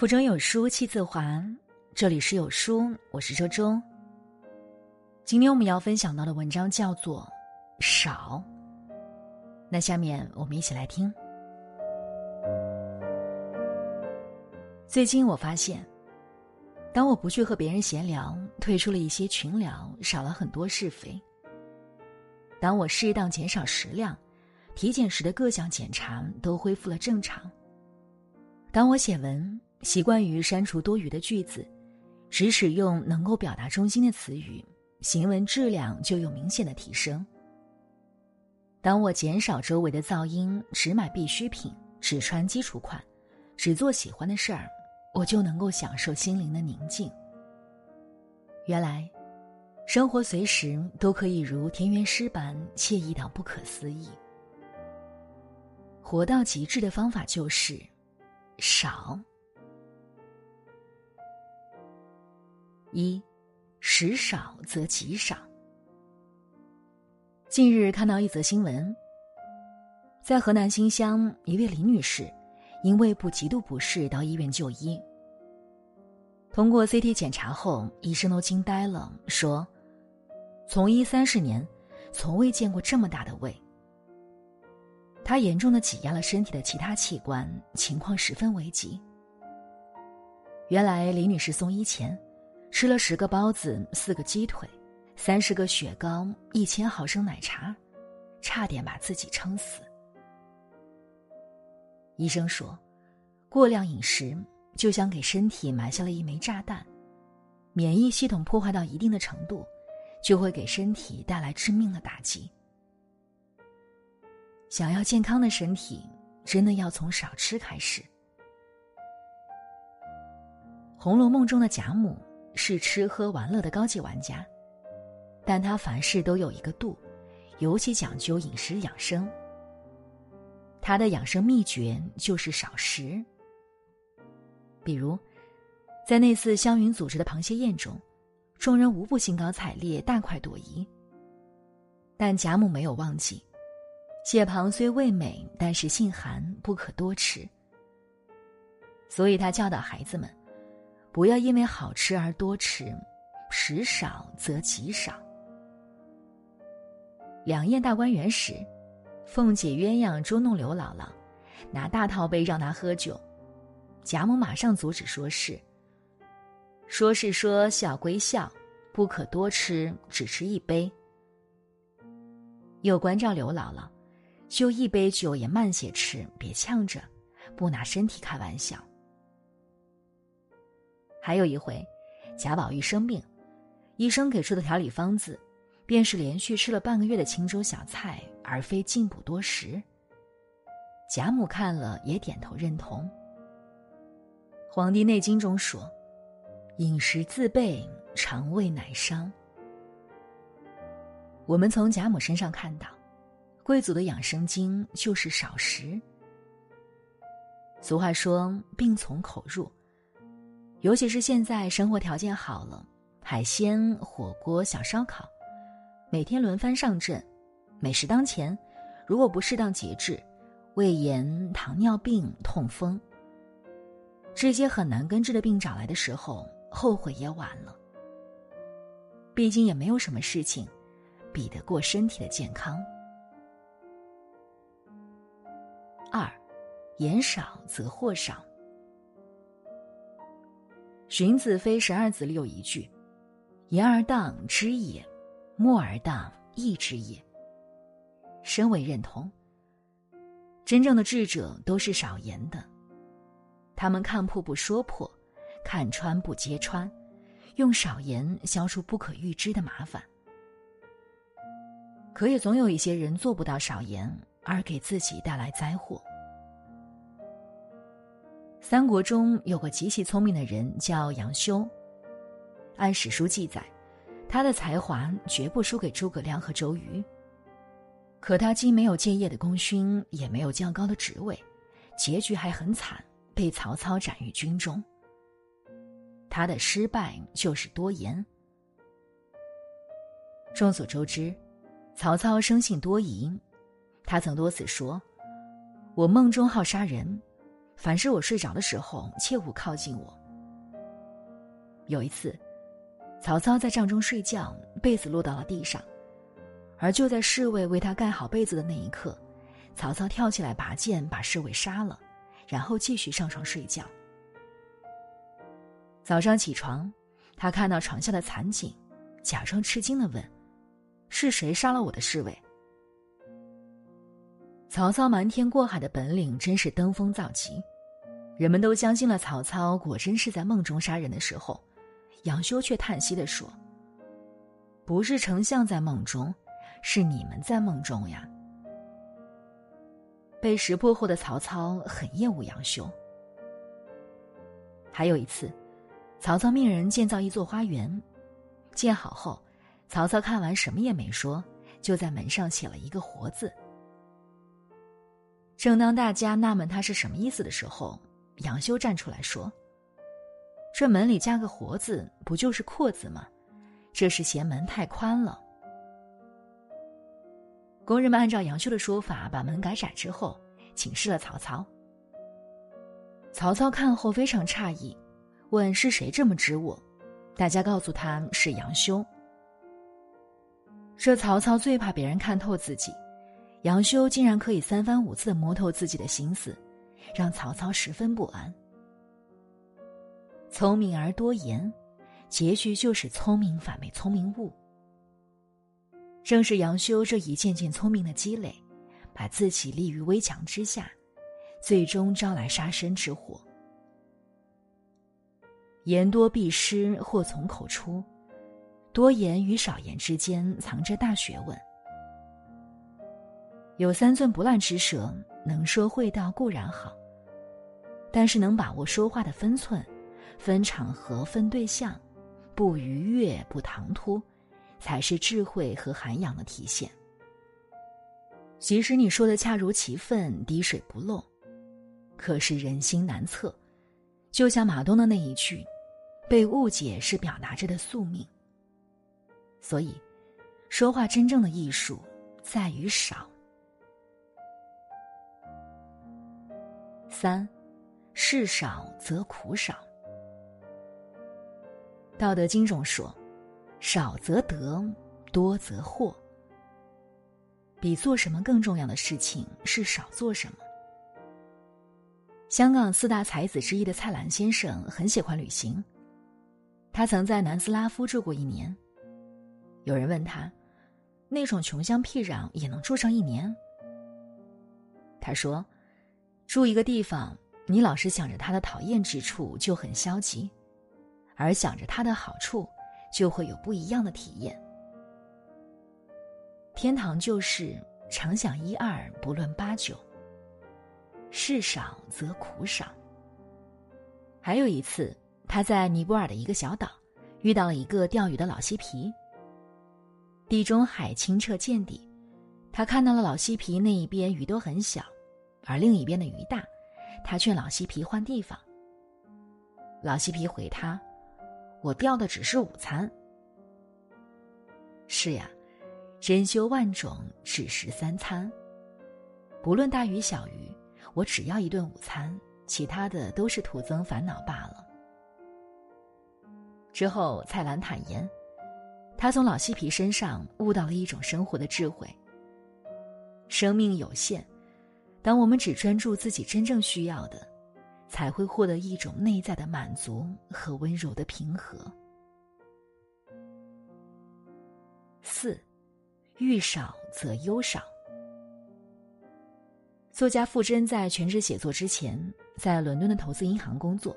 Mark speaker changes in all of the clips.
Speaker 1: 腹中有书气自华，这里是有书，我是周周。今天我们要分享到的文章叫做《少》，那下面我们一起来听。最近我发现，当我不去和别人闲聊，退出了一些群聊，少了很多是非；当我适当减少食量，体检时的各项检查都恢复了正常；当我写文。习惯于删除多余的句子，只使用能够表达中心的词语，行文质量就有明显的提升。当我减少周围的噪音，只买必需品，只穿基础款，只做喜欢的事儿，我就能够享受心灵的宁静。原来，生活随时都可以如田园诗般惬意到不可思议。活到极致的方法就是少。一，食少则极少。近日看到一则新闻，在河南新乡，一位李女士因胃部极度不适到医院就医。通过 CT 检查后，医生都惊呆了，说：“从医三十年，从未见过这么大的胃。”她严重的挤压了身体的其他器官，情况十分危急。原来李女士送医前。吃了十个包子，四个鸡腿，三十个雪糕，一千毫升奶茶，差点把自己撑死。医生说，过量饮食就像给身体埋下了一枚炸弹，免疫系统破坏到一定的程度，就会给身体带来致命的打击。想要健康的身体，真的要从少吃开始。《红楼梦》中的贾母。是吃喝玩乐的高级玩家，但他凡事都有一个度，尤其讲究饮食养生。他的养生秘诀就是少食。比如，在那次湘云组织的螃蟹宴中，众人无不兴高采烈，大快朵颐。但贾母没有忘记，蟹螃虽味美，但是性寒，不可多吃。所以他教导孩子们。不要因为好吃而多吃，食少则极少。两宴大观园时，凤姐鸳鸯捉弄刘姥姥，拿大套杯让她喝酒，贾母马上阻止说是。说是说笑归笑，不可多吃，只吃一杯。又关照刘姥姥，就一杯酒也慢些吃，别呛着，不拿身体开玩笑。还有一回，贾宝玉生病，医生给出的调理方子，便是连续吃了半个月的清粥小菜，而非进补多食。贾母看了也点头认同。《黄帝内经》中说：“饮食自备，肠胃乃伤。”我们从贾母身上看到，贵族的养生经就是少食。俗话说：“病从口入。”尤其是现在生活条件好了，海鲜、火锅、小烧烤，每天轮番上阵，美食当前，如果不适当节制，胃炎、糖尿病、痛风，这些很难根治的病找来的时候，后悔也晚了。毕竟也没有什么事情，比得过身体的健康。二，言少则祸少。荀子非十二子里有一句：“言而当知也，默而当义之也。”深为认同。真正的智者都是少言的，他们看破不说破，看穿不揭穿，用少言消除不可预知的麻烦。可也总有一些人做不到少言，而给自己带来灾祸。三国中有个极其聪明的人，叫杨修。按史书记载，他的才华绝不输给诸葛亮和周瑜。可他既没有建业的功勋，也没有较高的职位，结局还很惨，被曹操斩于军中。他的失败就是多言。众所周知，曹操生性多疑，他曾多次说：“我梦中好杀人。”凡是我睡着的时候，切勿靠近我。有一次，曹操在帐中睡觉，被子落到了地上，而就在侍卫为他盖好被子的那一刻，曹操跳起来拔剑把侍卫杀了，然后继续上床睡觉。早上起床，他看到床下的惨景，假装吃惊的问：“是谁杀了我的侍卫？”曹操瞒天过海的本领真是登峰造极，人们都相信了曹操果真是在梦中杀人的时候，杨修却叹息的说：“不是丞相在梦中，是你们在梦中呀。”被识破后的曹操很厌恶杨修。还有一次。曹操命人建造一座花园，建好后，曹操看完什么也没说，就在门上写了一个“活”字。正当大家纳闷他是什么意思的时候，杨修站出来说：“这门里加个‘活’字，不就是‘阔’字吗？这是嫌门太宽了。”工人们按照杨修的说法把门改窄之后，请示了曹操。曹操看后非常诧异。问是谁这么指我？大家告诉他是杨修。这曹操最怕别人看透自己，杨修竟然可以三番五次的摸透自己的心思，让曹操十分不安。聪明而多言，结局就是聪明反被聪明误。正是杨修这一件件聪明的积累，把自己立于危墙之下，最终招来杀身之祸。言多必失，祸从口出。多言与少言之间藏着大学问。有三寸不烂之舌，能说会道固然好，但是能把握说话的分寸，分场合、分对象，不逾越、不唐突，才是智慧和涵养的体现。即使你说的恰如其分、滴水不漏，可是人心难测。就像马东的那一句：“被误解是表达着的宿命。”所以，说话真正的艺术在于少。三，事少则苦少。道德经中说：“少则得，多则祸。”比做什么更重要的事情是少做什么。香港四大才子之一的蔡澜先生很喜欢旅行，他曾在南斯拉夫住过一年。有人问他，那种穷乡僻壤也能住上一年？他说，住一个地方，你老是想着他的讨厌之处就很消极，而想着他的好处，就会有不一样的体验。天堂就是常想一二，不论八九。事少则苦少。还有一次，他在尼泊尔的一个小岛，遇到了一个钓鱼的老嬉皮。地中海清澈见底，他看到了老嬉皮那一边鱼都很小，而另一边的鱼大，他劝老嬉皮换地方。老嬉皮回他：“我钓的只是午餐。”是呀，珍馐万种，只食三餐，不论大鱼小鱼。我只要一顿午餐，其他的都是徒增烦恼罢了。之后，蔡澜坦言，他从老嬉皮身上悟到了一种生活的智慧。生命有限，当我们只专注自己真正需要的，才会获得一种内在的满足和温柔的平和。四，欲少则忧少。作家傅真在全职写作之前，在伦敦的投资银行工作，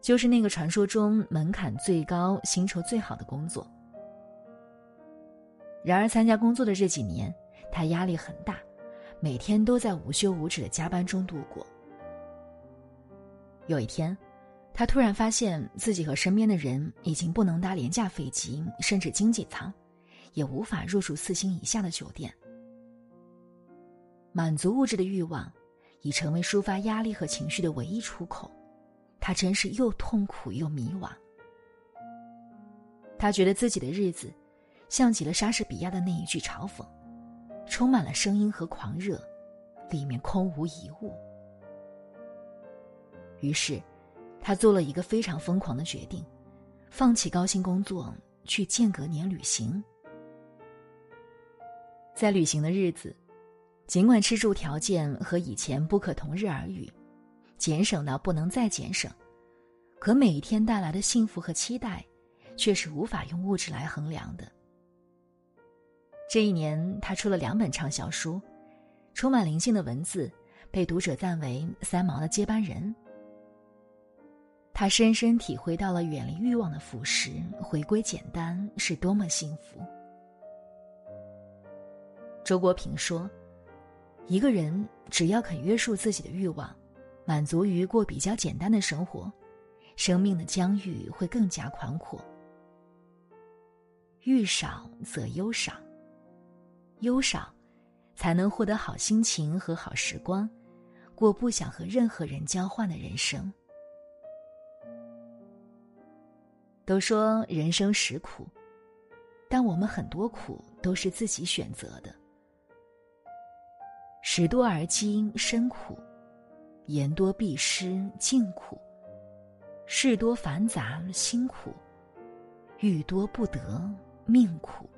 Speaker 1: 就是那个传说中门槛最高、薪酬最好的工作。然而，参加工作的这几年，他压力很大，每天都在无休无止的加班中度过。有一天，他突然发现自己和身边的人已经不能搭廉价飞机，甚至经济舱，也无法入住四星以下的酒店。满足物质的欲望，已成为抒发压力和情绪的唯一出口。他真是又痛苦又迷惘。他觉得自己的日子，像极了莎士比亚的那一句嘲讽：“充满了声音和狂热，里面空无一物。”于是，他做了一个非常疯狂的决定，放弃高薪工作，去间隔年旅行。在旅行的日子，尽管吃住条件和以前不可同日而语，减省到不能再减省，可每一天带来的幸福和期待，却是无法用物质来衡量的。这一年，他出了两本畅销书，充满灵性的文字，被读者赞为“三毛的接班人”。他深深体会到了远离欲望的腐蚀，回归简单是多么幸福。周国平说：“一个人只要肯约束自己的欲望，满足于过比较简单的生活，生命的疆域会更加宽阔。欲少则忧少，忧少，才能获得好心情和好时光，过不想和任何人交换的人生。”都说人生实苦，但我们很多苦都是自己选择的。食多而精，身苦；言多必失，尽苦；事多繁杂，辛苦；欲多不得，命苦。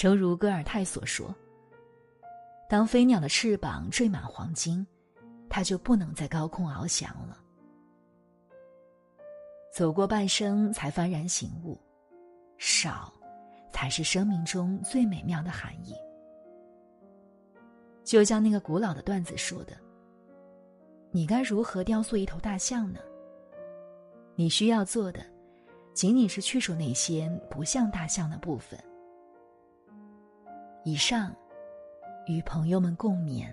Speaker 1: 诚如戈尔泰所说：“当飞鸟的翅膀缀满黄金，它就不能在高空翱翔了。”走过半生，才幡然醒悟，少，才是生命中最美妙的含义。就像那个古老的段子说的：“你该如何雕塑一头大象呢？你需要做的，仅仅是去除那些不像大象的部分。”以上，与朋友们共勉。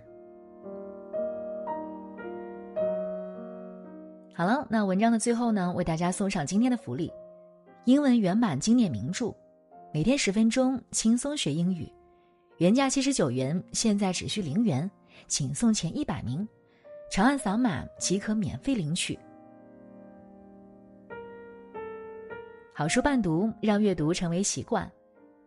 Speaker 1: 好了，那文章的最后呢，为大家送上今天的福利：英文原版经典名著，每天十分钟，轻松学英语。原价七十九元，现在只需零元，请送前一百名，长按扫码即可免费领取。好书伴读，让阅读成为习惯。